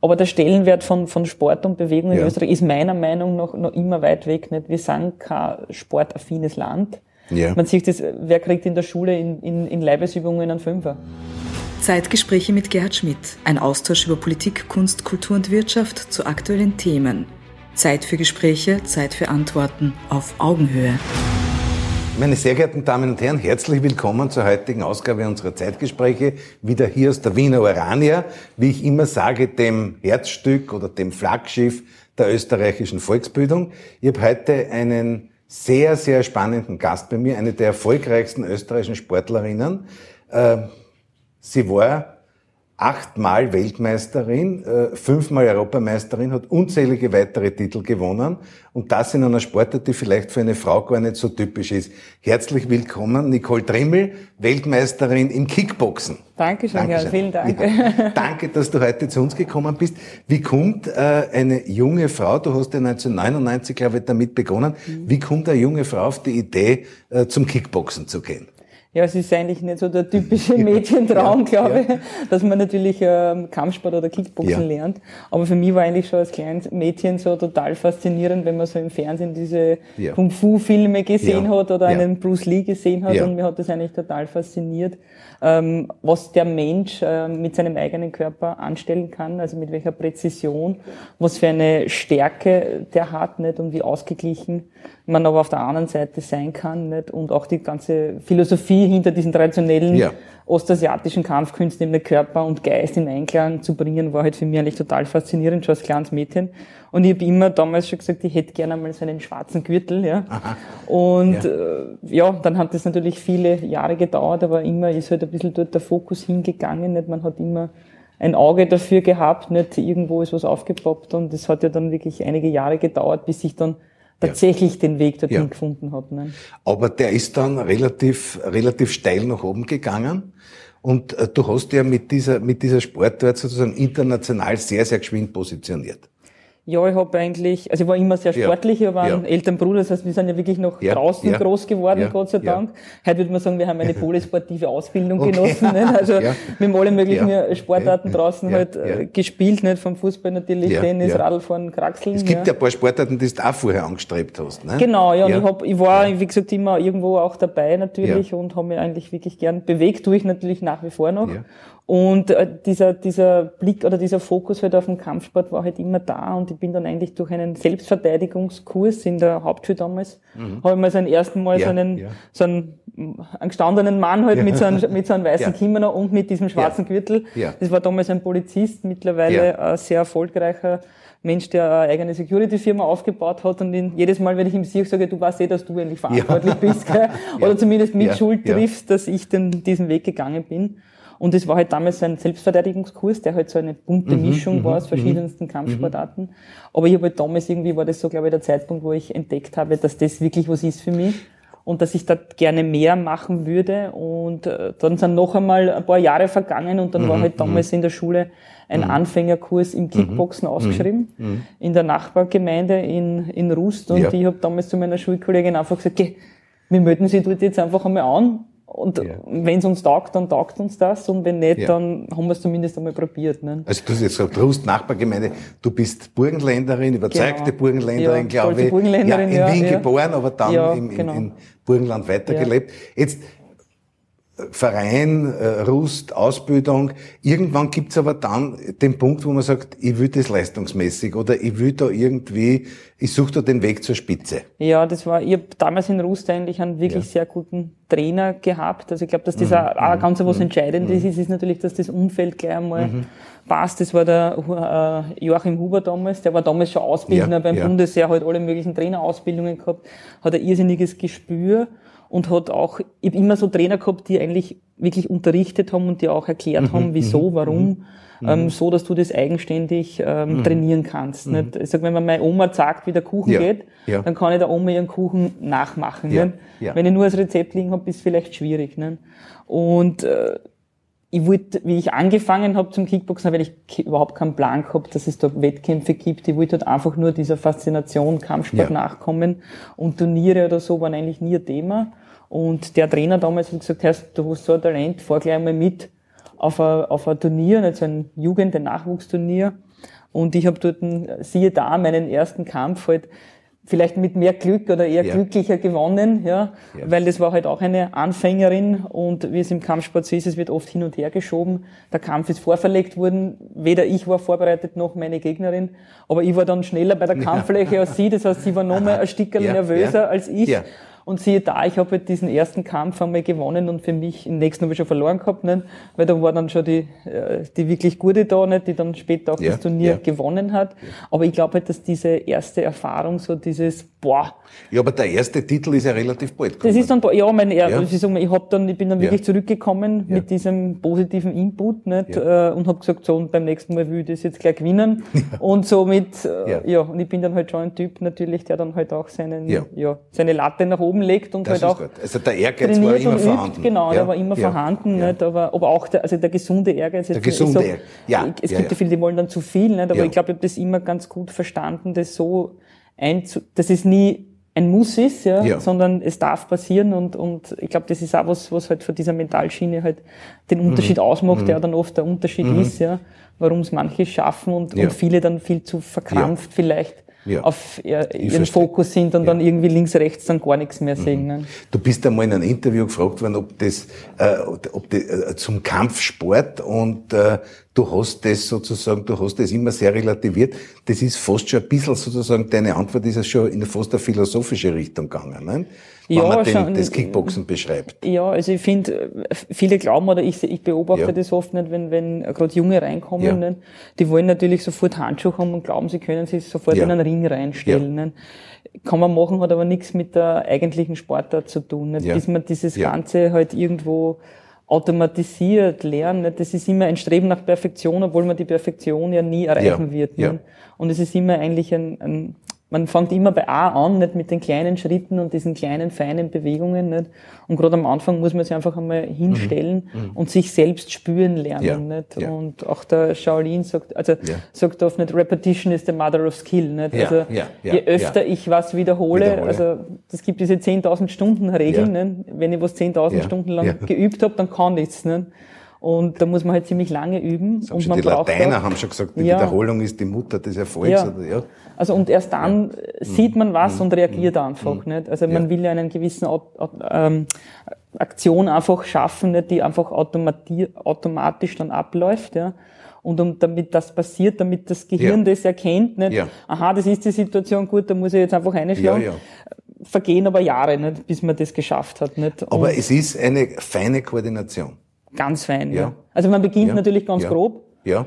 Aber der Stellenwert von, von Sport und Bewegung in Österreich ist meiner Meinung nach noch immer weit weg. Nicht? Wir sind kein sportaffines Land. Ja. Man sieht das, wer kriegt in der Schule in, in, in Leibesübungen einen Fünfer? Zeitgespräche mit Gerhard Schmidt. Ein Austausch über Politik, Kunst, Kultur und Wirtschaft zu aktuellen Themen. Zeit für Gespräche, Zeit für Antworten auf Augenhöhe. Meine sehr geehrten Damen und Herren, herzlich willkommen zur heutigen Ausgabe unserer Zeitgespräche. Wieder hier aus der Wiener Orania, wie ich immer sage, dem Herzstück oder dem Flaggschiff der österreichischen Volksbildung. Ich habe heute einen sehr, sehr spannenden Gast bei mir, eine der erfolgreichsten österreichischen Sportlerinnen. Äh, sie war achtmal Weltmeisterin, äh, fünfmal Europameisterin, hat unzählige weitere Titel gewonnen und das in einer Sportart, die vielleicht für eine Frau gar nicht so typisch ist. Herzlich willkommen, Nicole Trimmel, Weltmeisterin im Kickboxen. Dankeschön, Dankeschön. Ja, vielen Dank. Ja, danke, dass du heute zu uns gekommen bist. Wie kommt äh, eine junge Frau, du hast ja 1999, glaube ich, damit begonnen, mhm. wie kommt eine junge Frau auf die Idee, äh, zum Kickboxen zu gehen? Ja, es ist eigentlich nicht so der typische Mädchentraum, ja, glaube ich, dass man natürlich ähm, Kampfsport oder Kickboxen ja. lernt. Aber für mich war eigentlich schon als kleines Mädchen so total faszinierend, wenn man so im Fernsehen diese ja. Kung-Fu-Filme gesehen hat oder einen Bruce Lee gesehen hat und mir hat das eigentlich total fasziniert ähm, was der Mensch äh, mit seinem eigenen Körper anstellen kann, also mit welcher Präzision, was für eine Stärke der hat, nicht und wie ausgeglichen man aber auf der anderen Seite sein kann, nicht und auch die ganze Philosophie hinter diesen traditionellen ja ostasiatischen Kampfkünsten eben Körper und Geist in Einklang zu bringen, war halt für mich eigentlich total faszinierend, schon als kleines Mädchen. Und ich habe immer damals schon gesagt, ich hätte gerne mal so einen schwarzen Gürtel, ja. Aha. Und ja. Äh, ja, dann hat das natürlich viele Jahre gedauert, aber immer ist halt ein bisschen dort der Fokus hingegangen. Nicht? Man hat immer ein Auge dafür gehabt, nicht irgendwo ist was aufgepoppt und es hat ja dann wirklich einige Jahre gedauert, bis ich dann tatsächlich ja. den Weg dorthin ja. gefunden hat. Ne? Aber der ist dann relativ, relativ steil nach oben gegangen. Und äh, du hast ja mit dieser, mit dieser Sportart sozusagen international sehr, sehr geschwind positioniert. Ja, ich habe eigentlich, also ich war immer sehr sportlich, ich war ein ja. älteren Bruder, das heißt, wir sind ja wirklich noch ja. draußen ja. groß geworden, Gott sei Dank. Heute würde man sagen, wir haben eine polysportive Ausbildung okay. genossen. Nicht? Also wir haben alle möglichen Sportarten draußen halt äh, gespielt, nicht vom Fußball natürlich, Tennis, Radfahren, Kraxeln. Es gibt ja ein paar Sportarten, die du auch vorher angestrebt hast. Ne? Genau, ja, und ich, hab, ich war, wie gesagt, immer irgendwo auch dabei natürlich und habe mich eigentlich wirklich gern bewegt, tue ich natürlich nach wie vor noch. Und äh, dieser, dieser Blick oder dieser Fokus halt auf den Kampfsport war halt immer da und ich bin dann eigentlich durch einen Selbstverteidigungskurs in der Hauptschule damals, mhm. habe ich mal so ein ersten Mal ja, so einen, ja. so einen, einen gestandenen Mann halt ja. mit so einem, mit so einem weißen ja. Kimono und mit diesem schwarzen Gürtel. Ja. Das war damals ein Polizist, mittlerweile ein sehr erfolgreicher Mensch, der eine eigene Security-Firma aufgebaut hat und ihn, jedes Mal, wenn ich ihm sehe, sage, du weißt eh, dass du eigentlich verantwortlich bist, gell? oder zumindest mit Schuld triffst, dass ich den, diesen Weg gegangen bin. Und es war halt damals ein Selbstverteidigungskurs, der halt so eine bunte mhm, Mischung mhm, war aus mhm. verschiedensten mhm. Kampfsportarten. Aber ich habe halt damals irgendwie, war das so, glaube ich, der Zeitpunkt, wo ich entdeckt habe, dass das wirklich was ist für mich und dass ich da gerne mehr machen würde. Und äh, dann sind noch einmal ein paar Jahre vergangen und dann mhm, war halt damals in der Schule ein mhm. Anfängerkurs im Kickboxen mhm. ausgeschrieben mhm. in der Nachbargemeinde in, in Rust. Und ja. ich habe damals zu meiner Schulkollegin einfach gesagt, geh, wir melden Sie dort jetzt einfach einmal an und ja. wenn es uns taugt, dann taugt uns das. Und wenn nicht, ja. dann haben wir es zumindest einmal probiert. Ne? Also du hast jetzt gesagt, Rust, Nachbargemeinde, du bist Burgenländerin, überzeugte genau. Burgenländerin, ja, glaube ich. Burgenländerin, ja, in Wien geboren, aber dann im, genau. in Burgenland weitergelebt. Jetzt Verein, äh, Rust, Ausbildung. Irgendwann gibt's aber dann den Punkt, wo man sagt, ich will das leistungsmäßig oder ich will da irgendwie, ich suche da den Weg zur Spitze. Ja, das war, ich habe damals in Rust eigentlich einen wirklich ja. sehr guten Trainer gehabt. Also ich glaube, dass das mhm. auch, mhm. ganz was mhm. Entscheidendes mhm. ist, ist natürlich, dass das Umfeld gleich einmal mhm. passt. Das war der äh, Joachim Huber damals, der war damals schon Ausbildner ja, beim ja. Bundesheer, hat alle möglichen Trainerausbildungen gehabt, hat ein irrsinniges Gespür und hat auch, ich habe immer so Trainer gehabt, die eigentlich wirklich unterrichtet haben und die auch erklärt mhm, haben, wieso, mhm, warum, mhm. ähm, so dass du das eigenständig ähm, trainieren kannst. Nicht? Ich sag, wenn mir meine Oma sagt, wie der Kuchen ja, geht, ja. dann kann ich der Oma ihren Kuchen nachmachen. Ja, ja. Wenn ich nur das Rezept liegen habe, ist es vielleicht schwierig. Nicht? Und äh, ich wollte, wie ich angefangen habe zum Kickboxen, weil ich überhaupt keinen Plan gehabt, dass es da Wettkämpfe gibt. Ich wollte halt einfach nur dieser Faszination Kampfsport ja. nachkommen. Und Turniere oder so waren eigentlich nie ein Thema. Und der Trainer damals hat gesagt, hey, du hast so ein Talent, fahr gleich mal mit. auf ein, auf ein Turnier, nicht so ein Jugend-, ein Nachwuchsturnier. Und ich habe dort, siehe da, meinen ersten Kampf halt vielleicht mit mehr Glück oder eher ja. glücklicher gewonnen, ja, ja, weil das war halt auch eine Anfängerin und wie es im Kampfsport so ist, es wird oft hin und her geschoben. Der Kampf ist vorverlegt worden, weder ich war vorbereitet noch meine Gegnerin, aber ich war dann schneller bei der Kampffläche ja. als sie, das heißt, sie war noch mal ein Stückchen nervöser als ich. Und siehe da, ich habe halt diesen ersten Kampf einmal gewonnen und für mich, im nächsten habe ich schon verloren gehabt, nicht? weil da war dann schon die, äh, die wirklich gute da, nicht? die dann später auch ja, das Turnier ja. gewonnen hat. Aber ich glaube halt, dass diese erste Erfahrung, so dieses, boah. Ja, aber der erste Titel ist ja relativ bald gekommen. Das ist dann, ja, mein, ja. ich, sag mal, ich, hab dann, ich bin dann wirklich zurückgekommen mit diesem positiven Input nicht? Äh, und habe gesagt, so, und beim nächsten Mal will ich das jetzt gleich gewinnen. Und somit, äh, ja. und ich bin dann halt schon ein Typ natürlich, der dann halt auch seinen, ja, seine Latte nach oben legt und das halt auch. Gut. Also der Ehrgeiz war immer vorhanden. Genau, ja. der war immer ja. vorhanden, ja. Nicht? Aber, aber auch der, also der gesunde Ehrgeiz. Der gesunde Ehrgeiz. Ja. Es gibt ja, viele, die wollen dann zu viel, nicht? aber ich glaube, ich habe das immer ganz gut verstanden, das so einzu, dass es nie ein Muss ist, ja, ja, sondern es darf passieren und, und ich glaube, das ist auch was, was halt von dieser Mentalschiene halt den Unterschied mhm. ausmacht, mhm. der dann oft der Unterschied mhm. ist, ja, warum es manche schaffen und, und viele dann viel zu verkrampft vielleicht ja. auf ihren verstehe. Fokus sind und ja. dann irgendwie links, rechts dann gar nichts mehr sehen. Mhm. Du bist einmal in einem Interview gefragt worden, ob das, äh, ob das äh, zum Kampfsport und äh, du hast das sozusagen, du hast das immer sehr relativiert. Das ist fast schon ein bisschen sozusagen, deine Antwort ist ja schon in fast eine philosophische Richtung gegangen. Ne? wenn ja, man den, schon, das Kickboxen beschreibt. Ja, also ich finde, viele glauben oder ich, ich beobachte ja. das oft nicht, wenn, wenn gerade Junge reinkommen, ja. nicht? die wollen natürlich sofort Handschuhe haben und glauben, sie können sich sofort in einen Ring reinstellen. Nicht? Kann man machen, hat aber nichts mit der eigentlichen Sportart zu tun. Bis man dieses Ganze halt irgendwo automatisiert lernen. Nicht? Das ist immer ein Streben nach Perfektion, obwohl man die Perfektion ja nie erreichen wird. Nicht? Und es ist immer eigentlich ein, ein man fängt immer bei A an, nicht mit den kleinen Schritten und diesen kleinen, feinen Bewegungen, nicht? Und gerade am Anfang muss man sich einfach einmal hinstellen mhm. mhm. und sich selbst spüren lernen, ja. nicht? Ja. Und auch der Shaolin sagt, also, ja. sagt oft nicht, Repetition is the mother of skill, nicht? Also, je öfter ich was wiederhole, wiederhole, also, es gibt diese 10.000 Stunden Regel, nicht? Wenn ich was 10.000 Stunden lang geübt habe, dann kann ich's, nicht? Und da muss man halt ziemlich lange üben. und man die braucht Lateiner auch, haben schon gesagt, die ja, Wiederholung ist die Mutter des Erfolgs. Ja. Oder, ja. Also und erst dann ja. sieht man was mhm. und reagiert mhm. einfach. Mhm. Nicht? Also man will ja einen gewissen ähm, Aktion einfach schaffen, nicht, die einfach automatisch dann abläuft. Ja? Und um, damit das passiert, damit das Gehirn das erkennt, nicht, ja. aha, das ist die Situation, gut, da muss ich jetzt einfach reinschlagen. Ja, ja. Vergehen aber Jahre, nicht, bis man das geschafft hat. Nicht? Aber es ist eine feine Koordination. Ganz fein, ja. ja. Also man beginnt ja. natürlich ganz ja. grob. Ja.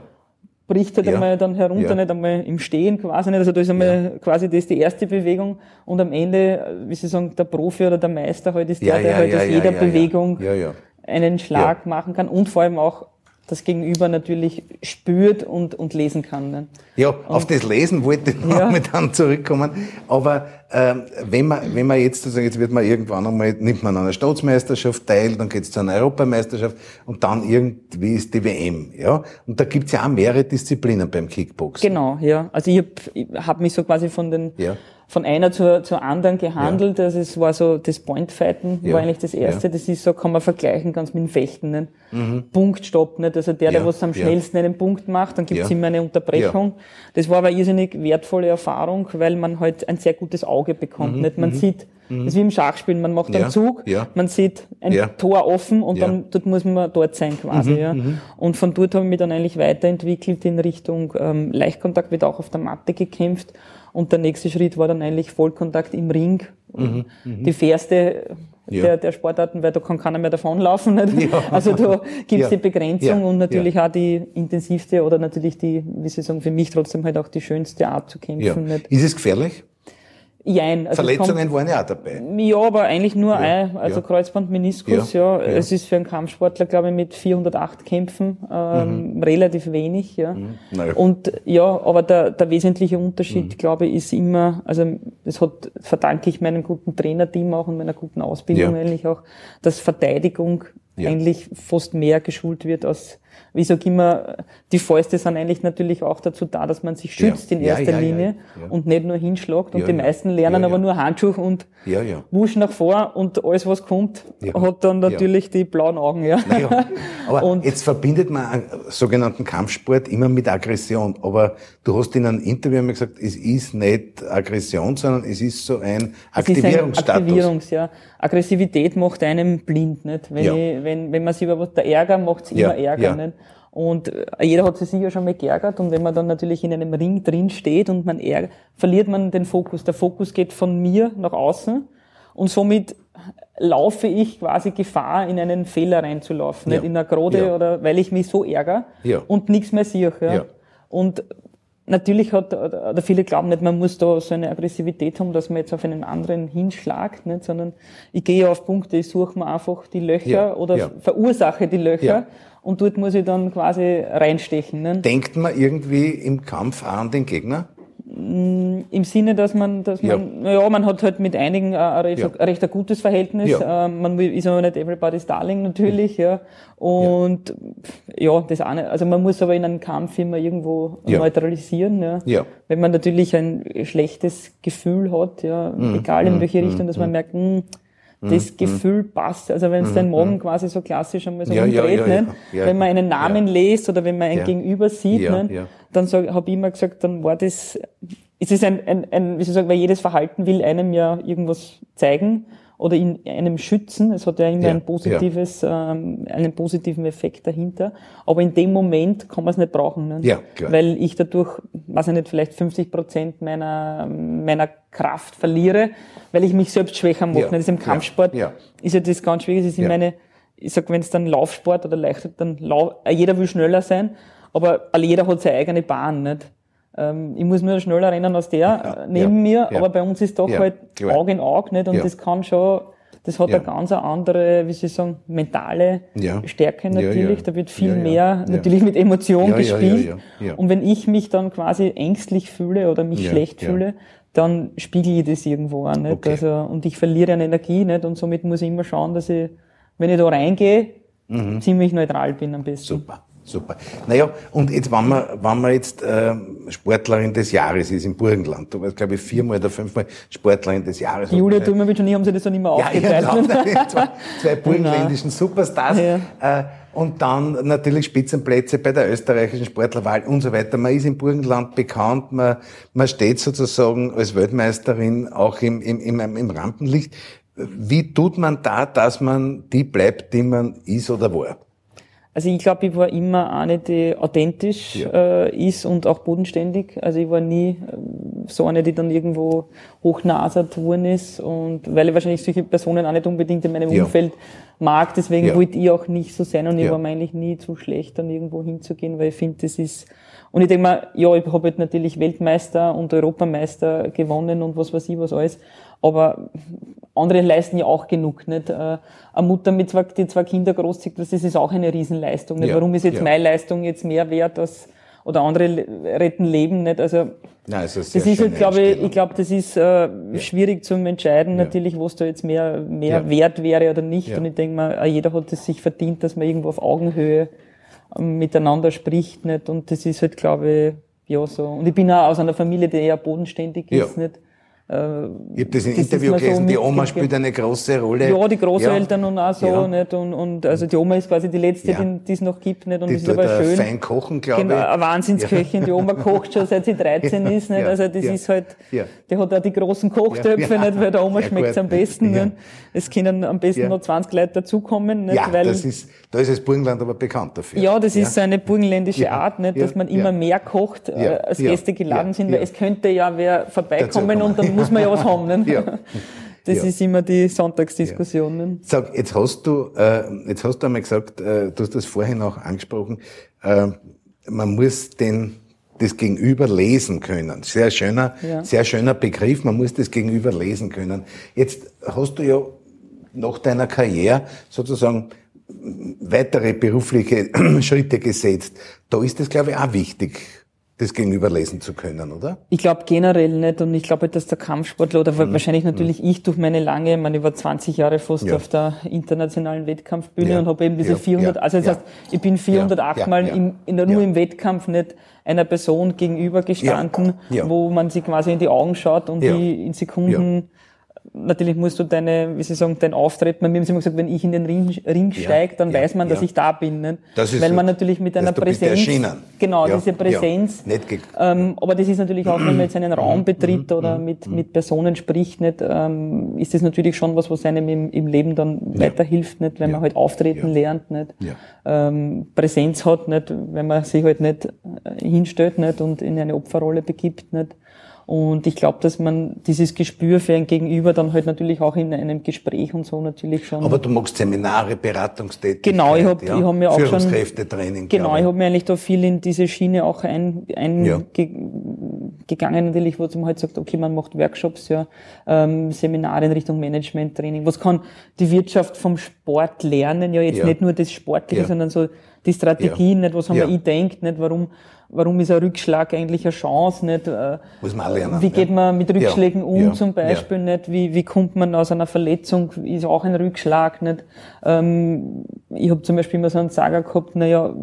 Bricht halt einmal dann herunter, nicht einmal im Stehen quasi nicht. Also da ist einmal quasi das die erste Bewegung und am Ende, wie Sie sagen, der Profi oder der Meister halt ist der, der halt aus jeder Bewegung einen Schlag machen kann und vor allem auch das Gegenüber natürlich spürt und, und lesen kann. Ne? Ja, und, auf das Lesen wollte ich ja. dann zurückkommen. Aber ähm, wenn man wenn man jetzt, also jetzt wird man irgendwann einmal, nimmt man an einer Staatsmeisterschaft teil, dann geht es zu einer Europameisterschaft und dann irgendwie ist die WM. Ja? Und da gibt's ja auch mehrere Disziplinen beim Kickboxen. Genau, ja. Also ich habe hab mich so quasi von den ja von einer zur, zur anderen gehandelt. Ja. Also es war so, das Pointfighten ja. war eigentlich das erste. Ja. Das ist so, kann man vergleichen ganz mit dem Fechten. Nicht? Mhm. Punkt, Stopp. Nicht? Also der, der was am schnellsten einen Punkt macht, dann gibt's immer eine Unterbrechung. Das war aber irrsinnig wertvolle Erfahrung, weil man halt ein sehr gutes Auge bekommt. Mhm. Nicht? Man mhm. sieht, mhm. das ist wie im Schachspielen, man macht einen Zug, man sieht ein Tor offen und dann dort muss man dort sein quasi. Mhm. Ja. Mhm. Und von dort habe ich mich dann eigentlich weiterentwickelt in Richtung ähm, Leichtkontakt, wird auch auf der Matte gekämpft und der nächste Schritt war dann eigentlich Vollkontakt im Ring. Mhm, mhm. die fairste ja. der, der Sportarten, weil da kann keiner mehr davonlaufen. Nicht? Ja. Also da gibt's ja. die Begrenzung und natürlich auch die intensivste oder natürlich die, wie Sie sagen, für mich trotzdem halt auch die schönste Art zu kämpfen. Ist es gefährlich? Jein. Also Verletzungen kommt, waren ja auch dabei. Ja, aber eigentlich nur ja, ein, also ja. Kreuzband, Meniskus, ja, ja, Es ist für einen Kampfsportler, glaube ich, mit 408 Kämpfen ähm, mhm. relativ wenig, ja. Mhm. Und ja, aber der, der wesentliche Unterschied, mhm. glaube ich, ist immer, also das hat, verdanke ich meinem guten Trainerteam auch und meiner guten Ausbildung eigentlich auch, dass Verteidigung eigentlich fast mehr geschult wird als wie sag immer, die Fäuste sind eigentlich natürlich auch dazu da, dass man sich schützt ja. in erster ja, ja, Linie und nicht nur hinschlagt. Und die meisten lernen aber nur Handschuh und Wusch nach vor und alles, was kommt, hat dann natürlich die blauen Augen. Ja. Aber und jetzt verbindet man einen sogenannten Kampfsport immer mit Aggression. Aber du hast in einem Interview immer gesagt, es ist nicht Aggression, sondern es ist so ein Aktivierungsstatus. Aktivierungs, ja. Aggressivität macht einem blind, nicht? Wenn, ich, wenn, wenn man sich über was der Ärger macht, es immer Ärger, nicht? Und äh, jeder hat sich sicher schon mal geärgert und wenn man dann natürlich in einem Ring drin steht und man ärgert, verliert man den Fokus. Der Fokus geht von mir nach außen und somit laufe ich quasi Gefahr, in einen Fehler reinzulaufen, ja. nicht in einer Grode ja. oder weil ich mich so ärgere ja. und nichts mehr sehe. Ja. Und natürlich hat, oder viele glauben nicht, man muss da so eine Aggressivität haben, dass man jetzt auf einen anderen hinschlagt, nicht, sondern ich gehe auf Punkte, ich suche mir einfach die Löcher oder verursache die Löcher und dort muss ich dann quasi reinstechen. Ne? Denkt man irgendwie im Kampf an den Gegner? Mm, Im Sinne, dass man, dass man, ja, ja man hat halt mit einigen ein recht, ja. ein, recht ein gutes Verhältnis. Ja. Ähm, man ist aber nicht everybody's darling natürlich, ja. Und ja, das eine, also man muss aber in einem Kampf immer irgendwo neutralisieren, ja. ja. Wenn man natürlich ein schlechtes Gefühl hat, ja, mhm. egal in mhm. welche Richtung, dass man mhm. merkt, mh, hm, das mhm. Gefühl passt. Also wenn es mhm. dein Magen quasi so klassisch einmal so ja, umdreht, ja, ja, ja, wenn man einen Namen liest oder wenn man ein Gegenüber sieht, ne, dann habe ich immer gesagt, dann war das, es ist ein, ein, ein, wie soll ich sagen, weil jedes Verhalten will einem ja irgendwas zeigen oder in einem schützen. Es hat ja immer ja, ein positives, ja. ähm, einen positiven Effekt dahinter. Aber in dem Moment kann man es nicht brauchen. Ne? Ja, klar. Weil ich dadurch, weiß ich nicht, vielleicht 50 Prozent meiner, meiner Kraft verliere, weil ich mich selbst schwächer mache. Ja, das ist im Kampfsport ja, ist ja das ganz schwierig. Das ist in meine, ich sag, wenn es dann Laufsport oder leichter, dann lau jeder will schneller sein, aber jeder hat seine eigene Bahn, nicht? Ähm, ich muss nur schneller rennen als der ja, neben ja, mir, ja. aber bei uns ist doch halt Auge in Auge, nicht? Und das kann schon, das hat eine ganz andere, wie soll ich sagen, mentale Stärke natürlich. Da wird viel mehr natürlich mit Emotion gespielt. Und wenn ich mich dann quasi ängstlich fühle oder mich schlecht fühle, dann spiegel ich das irgendwo an, nicht? Okay. Also, und ich verliere an Energie, nicht? Und somit muss ich immer schauen, dass ich, wenn ich da reingehe, mhm. ziemlich neutral bin am besten. Super. Super. Naja, und jetzt, wenn man, wenn man jetzt äh, Sportlerin des Jahres ist im Burgenland, du warst, glaube ich, viermal oder fünfmal Sportlerin des Jahres. Die Julia Dummerwitsch und ich haben sie das dann immer ja, aufgeteilt. Ja, zwei, zwei burgenländischen Superstars. Ja. Äh, und dann natürlich Spitzenplätze bei der österreichischen Sportlerwahl und so weiter. Man ist im Burgenland bekannt, man, man steht sozusagen als Weltmeisterin auch im, im, im, im Rampenlicht. Wie tut man da, dass man die bleibt, die man ist oder war? Also ich glaube, ich war immer eine, die authentisch ja. äh, ist und auch bodenständig. Also ich war nie äh, so eine, die dann irgendwo hochnasert worden ist. Und weil ich wahrscheinlich solche Personen auch nicht unbedingt in meinem ja. Umfeld mag, deswegen ja. wollte ich auch nicht so sein und ich war mir eigentlich nie zu schlecht, dann irgendwo hinzugehen, weil ich finde, das ist und ich denke mal, ja, ich habe halt natürlich Weltmeister und Europameister gewonnen und was weiß ich was alles. Aber andere leisten ja auch genug, nicht? Äh, eine Mutter mit zwei, die zwei Kinder großzieht, das ist auch eine Riesenleistung, nicht? Ja, Warum ist jetzt ja. meine Leistung jetzt mehr wert als, oder andere retten Leben, nicht? Also, Nein, also das ist halt, glaube ich, ich glaube, das ist äh, ja. schwierig zu entscheiden, natürlich, was da jetzt mehr, mehr wert wäre oder nicht. Und ich denke mal, jeder hat es sich verdient, dass man irgendwo auf Augenhöhe miteinander spricht, nicht? Und das ist halt, glaube ich, ja, so. Und ich bin auch aus einer Familie, die eher bodenständig ist, nicht? Äh, ich habe das im Interview gelesen, so die Oma spielt eine große Rolle. Ja, die Großeltern ja. und auch so, ja. nicht? Und, und also die Oma ist quasi die letzte, ja. die es noch gibt, nicht? Und die ist aber schön. fein kochen, glaube genau, ich. Eine Wahnsinnsköchin. Die Oma kocht schon seit sie 13 ist, nicht? Also das ist halt, die hat auch die großen Kochtöpfe, nicht? Weil der Oma schmeckt's am besten. Nicht? Es können am besten noch 20 Leute dazukommen, nicht? Ja, weil, das ist, da ist das Burgenland aber bekannt dafür. Ja, das ist so eine burgenländische Art, nicht? Dass man immer mehr kocht, äh, als Gäste geladen sind, weil es könnte ja wer vorbeikommen und dann muss man ja was haben, nicht? Ja. Das ja. ist immer die Sonntagsdiskussion. Ja. Sag, jetzt hast du, äh, jetzt hast du einmal gesagt, äh, du hast das vorhin auch angesprochen, äh, man muss den, das Gegenüber lesen können. Sehr schöner, ja. sehr schöner Begriff, man muss das Gegenüber lesen können. Jetzt hast du ja nach deiner Karriere sozusagen weitere berufliche Schritte gesetzt. Da ist das, glaube ich, auch wichtig, das Gegenüber lesen zu können, oder? Ich glaube generell nicht und ich glaube, dass der Kampfsportler oder mhm. wahrscheinlich natürlich mhm. ich durch meine lange, man über 20 Jahre fast ja. auf der internationalen Wettkampfbühne ja. und habe eben diese ja. 400, also das heißt, ich bin 408 Mal im, in, nur im Wettkampf nicht einer Person gegenüber gestanden, wo man sie quasi in die Augen schaut und die in Sekunden natürlich musst du deine, wie Sie sagen, dein Auftreten, mir haben sie immer gesagt, wenn ich in den Ring, Ring steige, dann ja, weiß man, ja. dass ich da bin. Nicht? Das ist Weil man natürlich mit einer Präsenz, genau, ja, diese Präsenz, ähm, aber das ist natürlich auch, wenn man jetzt einen Raum mhm. betritt mhm. oder mit, mhm. mit Personen spricht, nicht, ähm, ist das natürlich schon was, was einem im, im Leben dann weiterhilft, nicht, wenn man halt auftreten lernt, nicht, ähm, Präsenz hat, nicht, wenn man sich halt nicht äh, hinstellt, nicht, und in eine Opferrolle begibt, nicht. Und ich glaube, dass man dieses Gespür für ein Gegenüber dann halt natürlich auch in einem Gespräch und so natürlich schon. Aber du magst Seminare, Beratungstätigkeit. Genau, ich habe ja? ich hab mir auch schon Führungskräftetraining. Genau, ich habe mir eigentlich da viel in diese Schiene auch ein, ein ja. gegangen natürlich, wo man halt sagt, okay, man macht Workshops, ja, ähm, Seminare in Richtung Management-Training. Was kann die Wirtschaft vom Sport lernen? Ja, jetzt ja. nicht nur das Sportliche, sondern so die Strategien, nicht was haben wir ich denkt, nicht warum warum ist ein Rückschlag eigentlich eine Chance, nicht? Äh, Muss man lernen. Wie geht man mit Rückschlägen ja. um ja. zum Beispiel, ja. nicht? Wie, wie kommt man aus einer Verletzung, ist auch ein Rückschlag, nicht? Ähm, ich habe zum Beispiel immer so einen Sager gehabt, naja,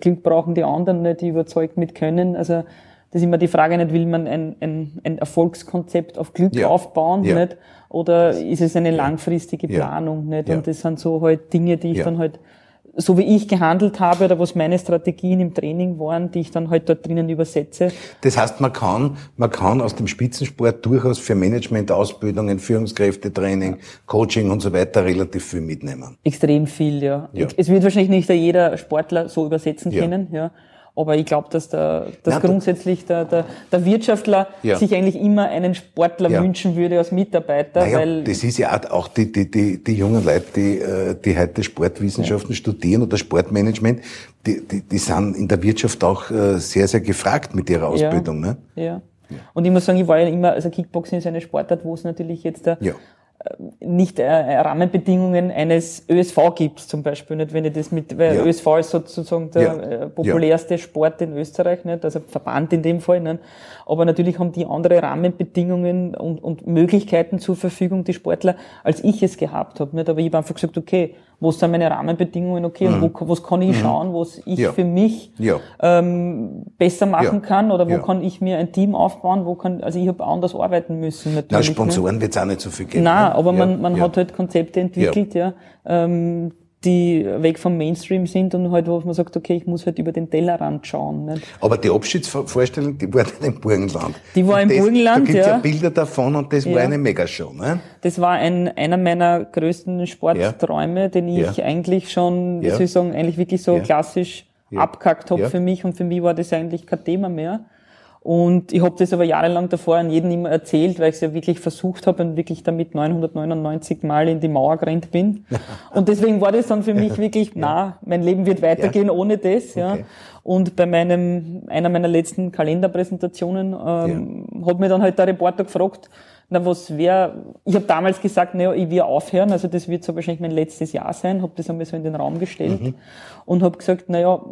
Glück brauchen die anderen nicht, die überzeugt mit können, also, das ist immer die Frage nicht, will man ein, ein, ein Erfolgskonzept auf Glück aufbauen, nicht? Oder ist es eine langfristige Planung, nicht? Und das sind so halt Dinge, die ich dann halt so wie ich gehandelt habe oder was meine Strategien im Training waren, die ich dann halt dort drinnen übersetze. Das heißt, man kann, man kann aus dem Spitzensport durchaus für Management-Ausbildungen, Führungskräftetraining, Coaching und so weiter relativ viel mitnehmen. Extrem viel, ja. ja. Es wird wahrscheinlich nicht jeder Sportler so übersetzen ja. können, ja. Aber ich glaube, dass, der, dass Nein, grundsätzlich der, der, der Wirtschaftler ja. sich eigentlich immer einen Sportler ja. wünschen würde als Mitarbeiter. Naja, weil das ist ja auch die, die, die, die jungen Leute, die, äh, die heute Sportwissenschaften ja. studieren oder Sportmanagement, die, die, die sind in der Wirtschaft auch äh, sehr, sehr gefragt mit ihrer Ausbildung. Ne? Ja. Und ich muss sagen, ich war ja immer, also Kickboxing ist eine Sportart, wo es natürlich jetzt der, ja nicht äh, Rahmenbedingungen eines ÖSV gibt, zum Beispiel nicht, wenn ich das mit, weil ja. ÖSV ist sozusagen der ja. Äh, populärste ja. Sport in Österreich, nicht, also Verband in dem Fall, nicht, aber natürlich haben die andere Rahmenbedingungen und, und Möglichkeiten zur Verfügung, die Sportler, als ich es gehabt habe, nicht, aber ich habe einfach gesagt, okay, wo sind meine Rahmenbedingungen, okay, mhm. und wo, was kann ich mhm. schauen, was ich für mich ähm, besser machen kann oder wo kann ich mir ein Team aufbauen, wo kann, also ich habe anders arbeiten müssen. Natürlich, Na, Sponsoren wird es auch nicht so viel geben. Nein, aber man, man hat halt Konzepte entwickelt, ja, ähm, die weg vom Mainstream sind und halt, wo man sagt, okay, ich muss halt über den Tellerrand schauen. Nicht? Aber die Abschiedsvorstellung, die war dann im Burgenland. Die war und im das, Burgenland, da gibt's ja. ja Bilder davon und das ja. war eine Megashow. Ne? Das war ein, einer meiner größten Sportträume, ja. den ich ja. eigentlich schon, wie soll ich sagen, eigentlich wirklich so klassisch abkackt habe für mich und für mich war das eigentlich kein Thema mehr. Und ich habe das aber jahrelang davor an jeden immer erzählt, weil ich es ja wirklich versucht habe und wirklich damit 999 Mal in die Mauer gerannt bin. Und deswegen war das dann für mich wirklich, na, mein Leben wird weitergehen ja. ohne das. Ja. Okay. Und bei meinem einer meiner letzten Kalenderpräsentationen ähm, ja. hat mir dann halt der Reporter gefragt, na was wäre, ich habe damals gesagt, naja, ich will aufhören, also das wird so wahrscheinlich mein letztes Jahr sein, habe das einmal so in den Raum gestellt mhm. und habe gesagt, naja,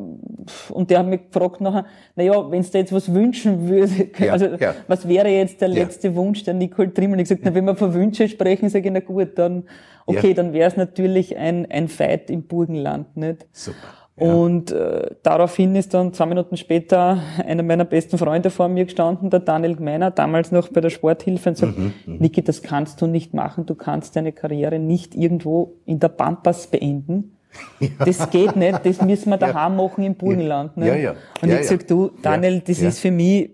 und der hat mich gefragt nachher, naja, wenn du dir jetzt was wünschen würde, ja, also ja. was wäre jetzt der letzte ja. Wunsch der Nicole Trimmel? Ich gesagt, na, wenn wir von Wünsche sprechen, sage ich, na gut, dann, okay, dann wäre es natürlich ein, ein Fight im Burgenland, nicht? Super. Und äh, daraufhin ist dann zwei Minuten später einer meiner besten Freunde vor mir gestanden, der Daniel Gmeiner, damals noch bei der Sporthilfe, und sagt, mhm, mhm, Niki, das kannst du nicht machen, du kannst deine Karriere nicht irgendwo in der Pampas beenden. Ja. Das geht nicht, das müssen wir daheim ja. machen im Burgenland. Ne? Ja, ja. Und ich sag, du, Daniel, das ist für mich,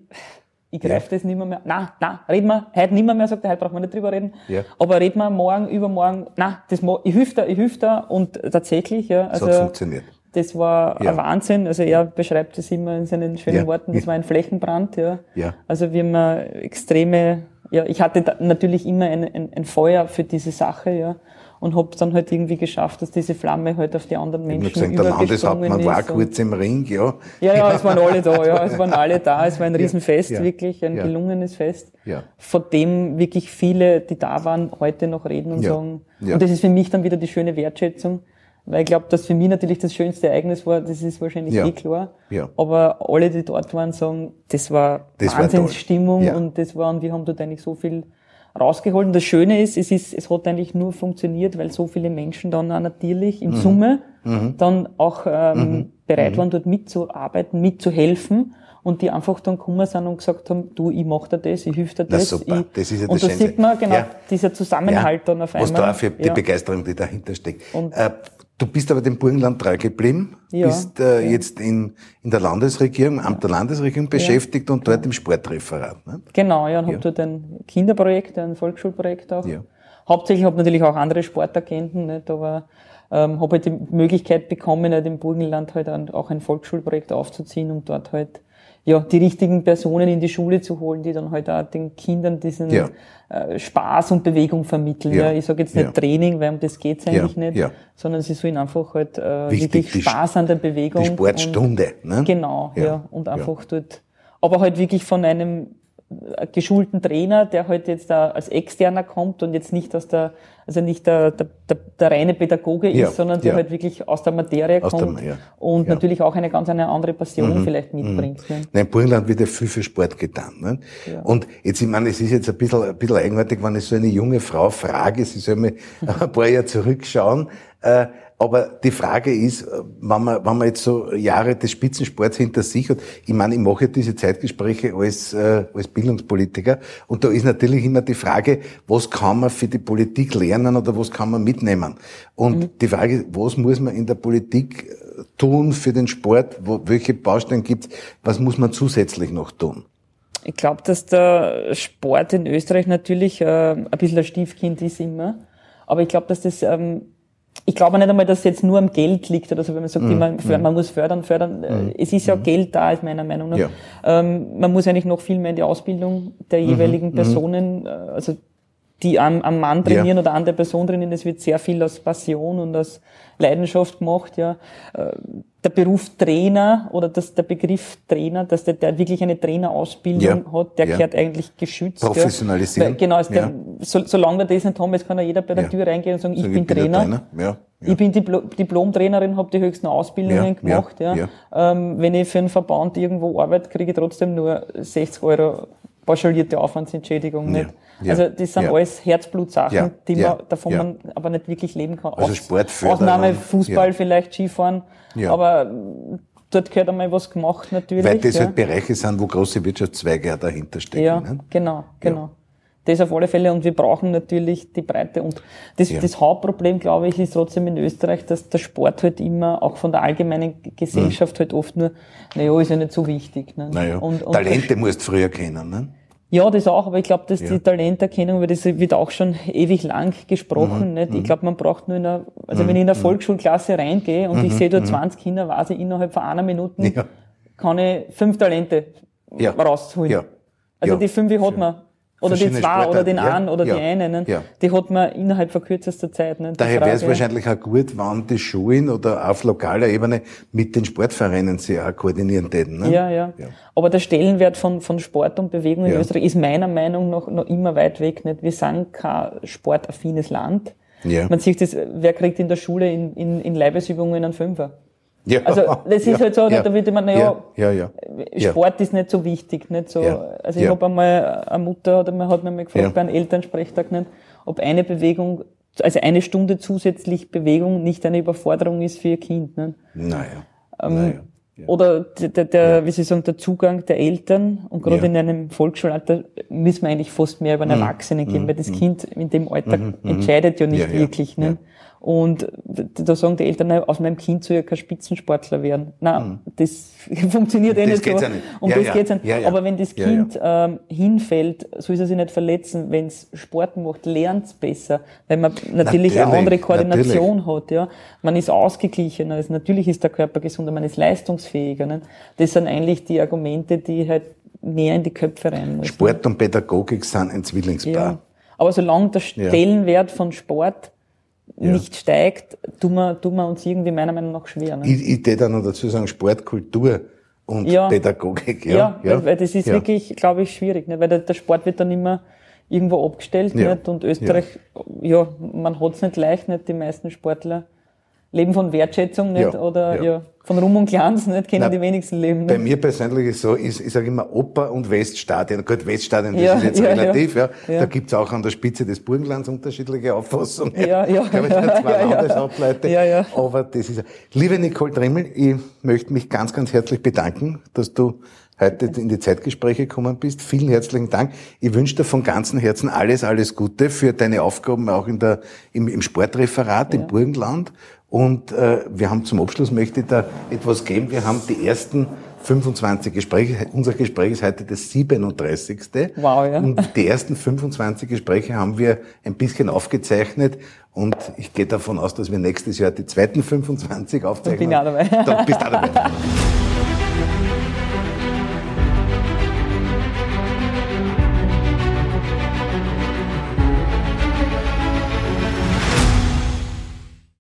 ich greife das nicht mehr mehr. Na, na, reden wir heute nicht mehr, mehr, sagt er, heute brauchen wir nicht drüber reden. Ja. Aber reden wir morgen, übermorgen, na, das, ich hilf da, ich hilf da und tatsächlich, ja. Also, das hat funktioniert. Das war ja. ein Wahnsinn. Also er beschreibt es immer in seinen schönen ja. Worten. Das war ein Flächenbrand, ja. ja. Also wir haben extreme, ja, ich hatte natürlich immer ein, ein, ein Feuer für diese Sache, ja und habe dann halt irgendwie geschafft, dass diese Flamme halt auf die anderen Menschen gesagt, der Landeshauptmann war kurz im Ring, ja. Ja, ja, es waren alle da, ja, es waren alle da, es war ein Riesenfest, ja, wirklich, ein ja. gelungenes Fest, ja. von dem wirklich viele, die da waren, heute noch reden und sagen, und das ist für mich dann wieder die schöne Wertschätzung, Weil ich glaube, dass für mich natürlich das schönste Ereignis war, das ist wahrscheinlich ja. eh klar. Ja. Aber alle, die dort waren, sagen, das war das Wahnsinnsstimmung ja. und das war, und wir haben dort eigentlich so viel rausgeholt. Und das Schöne ist, es ist, es hat eigentlich nur funktioniert, weil so viele Menschen dann auch natürlich im mhm. Summe mhm. dann auch ähm, mhm. bereit mhm. waren, dort mitzuarbeiten, mitzuhelfen und die einfach dann gekommen sind und gesagt haben, du, ich mach dir das, ich hilf dir das. das super. Ich, das ist ja und da sieht man genau ja. dieser Zusammenhalt ja. dann auf einmal. Was da für die ja. Begeisterung, die dahinter steckt. Und äh, du bist aber dem Burgenland treu geblieben, ja. bist äh, jetzt in, in der Landesregierung, Amt der Landesregierung beschäftigt und dort im Sportreferat. Ne? Genau, ja, und ja. habe dort ein Kinderprojekt, ein Volksschulprojekt auch. Ja. Hauptsächlich habe natürlich auch andere Sportagenten, nicht, aber ähm, habe halt die Möglichkeit bekommen, halt im Burgenland halt auch ein Volksschulprojekt aufzuziehen, um dort halt ja, die richtigen Personen in die Schule zu holen, die dann halt auch den Kindern diesen ja. äh, Spaß und Bewegung vermitteln. Ja. ja. Ich sage jetzt nicht ja. Training, weil um das geht's eigentlich nicht, sondern sie sollen einfach halt äh, Wichtig, wirklich Spaß an der Bewegung. Die Sportstunde. Und, ne? Genau, ja. Und einfach dort, aber halt wirklich von einem geschulten Trainer, der halt jetzt da als Externer kommt und jetzt nicht aus der, also nicht der, der, der, der reine Pädagoge ist, ja, sondern der ja. halt wirklich aus der Materie aus kommt der, ja, und natürlich auch eine ganz eine andere Passion mhm, vielleicht mhm. mitbringt. Ne? Nein, in Burgenland wird ja viel für Sport getan. Ne? Und jetzt, ich meine, es ist jetzt ein bisschen, ein bisschen eigenartig, wenn ich so eine junge Frau frage, sie soll mir ein paar Jahre zurückschauen, äh, aber die Frage ist, äh, wenn man, wenn man jetzt so Jahre des Spitzensports hinter sich hat, ich meine, ich mache diese Zeitgespräche als, äh, als Bildungspolitiker und da ist natürlich immer die Frage, was kann man für die Politik lernen oder was kann man mitnehmen? Und mhm. die Frage ist, was muss man in der Politik äh, tun für den Sport? Wo, welche Baustellen gibt Was muss man zusätzlich noch tun? Ich glaube, dass der Sport in Österreich natürlich äh, ein bisschen ein Stiefkind ist immer. Aber ich glaube, dass das ähm, ich glaube nicht einmal, dass es jetzt nur am Geld liegt oder so, wenn man sagt, mm, man, mm. man muss fördern, fördern. Mm. Es ist ja mm. Geld da, ist meiner Meinung nach. Ja. Ähm, man muss eigentlich noch viel mehr in die Ausbildung der mhm, jeweiligen mhm. Personen, äh, also die am, am Mann trainieren ja. oder an der Person trainieren. Es wird sehr viel aus Passion und aus Leidenschaft gemacht, ja. Äh, der Beruf Trainer oder das, der Begriff Trainer, dass der, der wirklich eine Trainerausbildung ja. hat, der ja. gehört eigentlich geschützt. Professionalisieren. Weil, genau, der, so, solange wir das nicht haben, jetzt kann ja jeder bei der Tür reingehen und sagen, so, ich, bin Trainer. Trainer. Ja. Ich bin Dipl Diplom-Trainerin, habe die höchsten Ausbildungen gemacht. Ja, ähm, wenn ich für einen Verband irgendwo arbeite, kriege ich trotzdem nur 60 Euro pauschalierte Aufwandsentschädigung. Nicht? Ja. Also das sind ja. alles Herzblutsachen, ja. die man, davon man aber nicht wirklich leben kann. Also Sportförderung. Ausnahme Fußball vielleicht, Skifahren. Aber dort gehört einmal was gemacht natürlich. Weil das halt Bereiche sind, wo große Wirtschaftszweige dahinter stecken. Ja, ne? genau, genau. Das auf alle Fälle. Und wir brauchen natürlich die Breite. Und das, ja. das Hauptproblem, glaube ich, ist trotzdem in Österreich, dass der Sport halt immer, auch von der allgemeinen Gesellschaft, mhm. halt oft nur, naja, ist ja nicht so wichtig. Ne? Naja, und, und Talente musst du früher kennen. Ne? Ja, das auch, aber ich glaube, dass ja. die Talenterkennung, weil das wird auch schon ewig lang gesprochen, mhm. nicht? Ich mhm. glaube, man braucht nur in einer, also mhm. wenn ich in eine mhm. Volksschulklasse reingehe und mhm. ich sehe da 20 Kinder, weiß ich innerhalb von einer Minute, ja. kann ich fünf Talente rausholen. Also die fünf hat man oder die zwei oder den einen oder ja, die einen, ne? ja. die hat man innerhalb von kürzester Zeit. Ne? Daher wäre es wahrscheinlich auch gut, wenn die Schulen oder auf lokaler Ebene mit den Sportvereinen sich auch koordinieren täten. Ne? Ja, ja, ja. Aber der Stellenwert von, von Sport und Bewegung in Österreich ist meiner Meinung nach noch immer weit weg. Nicht? Wir sind kein sportaffines Land. Ja. Man sieht das, wer kriegt in der Schule in, in, in Leibesübungen einen Fünfer? Ja, also das ist ja, halt so, ja, da wird immer, naja, ja, ja, ja, Sport ist nicht so wichtig, nicht so. Also ich ja. habe einmal eine Mutter oder man hat mir mal gefragt bei einem Elternsprechtag nicht, ob eine Bewegung, also eine Stunde zusätzlich Bewegung nicht eine Überforderung ist für ihr Kind. Nicht? Naja. Ähm, naja. Ja. Oder der, der wie Sie sagen, der Zugang der Eltern und gerade ja. in einem Volksschulalter müssen wir eigentlich fast mehr über einen mhm. Erwachsenen gehen, mhm. weil das mhm. Kind in dem Alter mhm. entscheidet ja nicht wirklich. Ne? Und da sagen die Eltern, aus meinem Kind soll ja kein Spitzensportler werden. Nein, mhm. das funktioniert eh nicht so. Ja nicht. Um ja, das ja. geht's ja nicht. Ja, Aber wenn das Kind ähm, hinfällt, soll es sich nicht verletzen. Wenn es Sport macht, lernt es besser. Weil man natürlich, natürlich eine andere Koordination natürlich. hat. Ja, Man ist ausgeglichener. Also natürlich ist der Körper gesunder, man ist leistungsfähiger. Ne? Das sind eigentlich die Argumente, die halt mehr in die Köpfe rein müssen. Sport und Pädagogik sind ein Zwillingspaar. Aber solange der Stellenwert von Sport ja. nicht steigt, tun wir, tun wir uns irgendwie meiner Meinung nach schwer. Ne? Ich, ich würde noch dazu sagen, Sportkultur und ja. Pädagogik. Ja, ja, ja. Weil, das ist wirklich, glaube ich, schwierig, ne? weil der, der Sport wird dann immer irgendwo abgestellt ja. nicht? und Österreich, ja, ja man hat's nicht leicht, nicht die meisten Sportler leben von Wertschätzung nicht ja, oder ja. ja. von Ruhm und Glanz nicht, kennen die wenigsten leben. Nicht. Bei mir persönlich ist so, ich, ich sage immer Oper und Weststadion. Gut, Weststadion, das ja, ist jetzt relativ, ja. Da gibt's auch an der Spitze des Burgenlands unterschiedliche Auffassungen. Ja, ja. Ich glaube, ich da zwei ja, ableite. Ja, ja. Aber das ist, liebe Nicole Trimmel, ich möchte mich ganz, ganz herzlich bedanken, dass du heute in die Zeitgespräche gekommen bist. Vielen herzlichen Dank. Ich wünsche dir von ganzem Herzen alles, alles Gute für deine Aufgaben auch in der, im, im Sportreferat ja. im Burgenland. Und äh, wir haben zum Abschluss, möchte ich da etwas geben. Wir haben die ersten 25 Gespräche. Unser Gespräch ist heute das 37. Wow, ja. Und die ersten 25 Gespräche haben wir ein bisschen aufgezeichnet. Und ich gehe davon aus, dass wir nächstes Jahr die zweiten 25 aufzeichnen. Da bin ich auch dabei. Da bist auch dabei.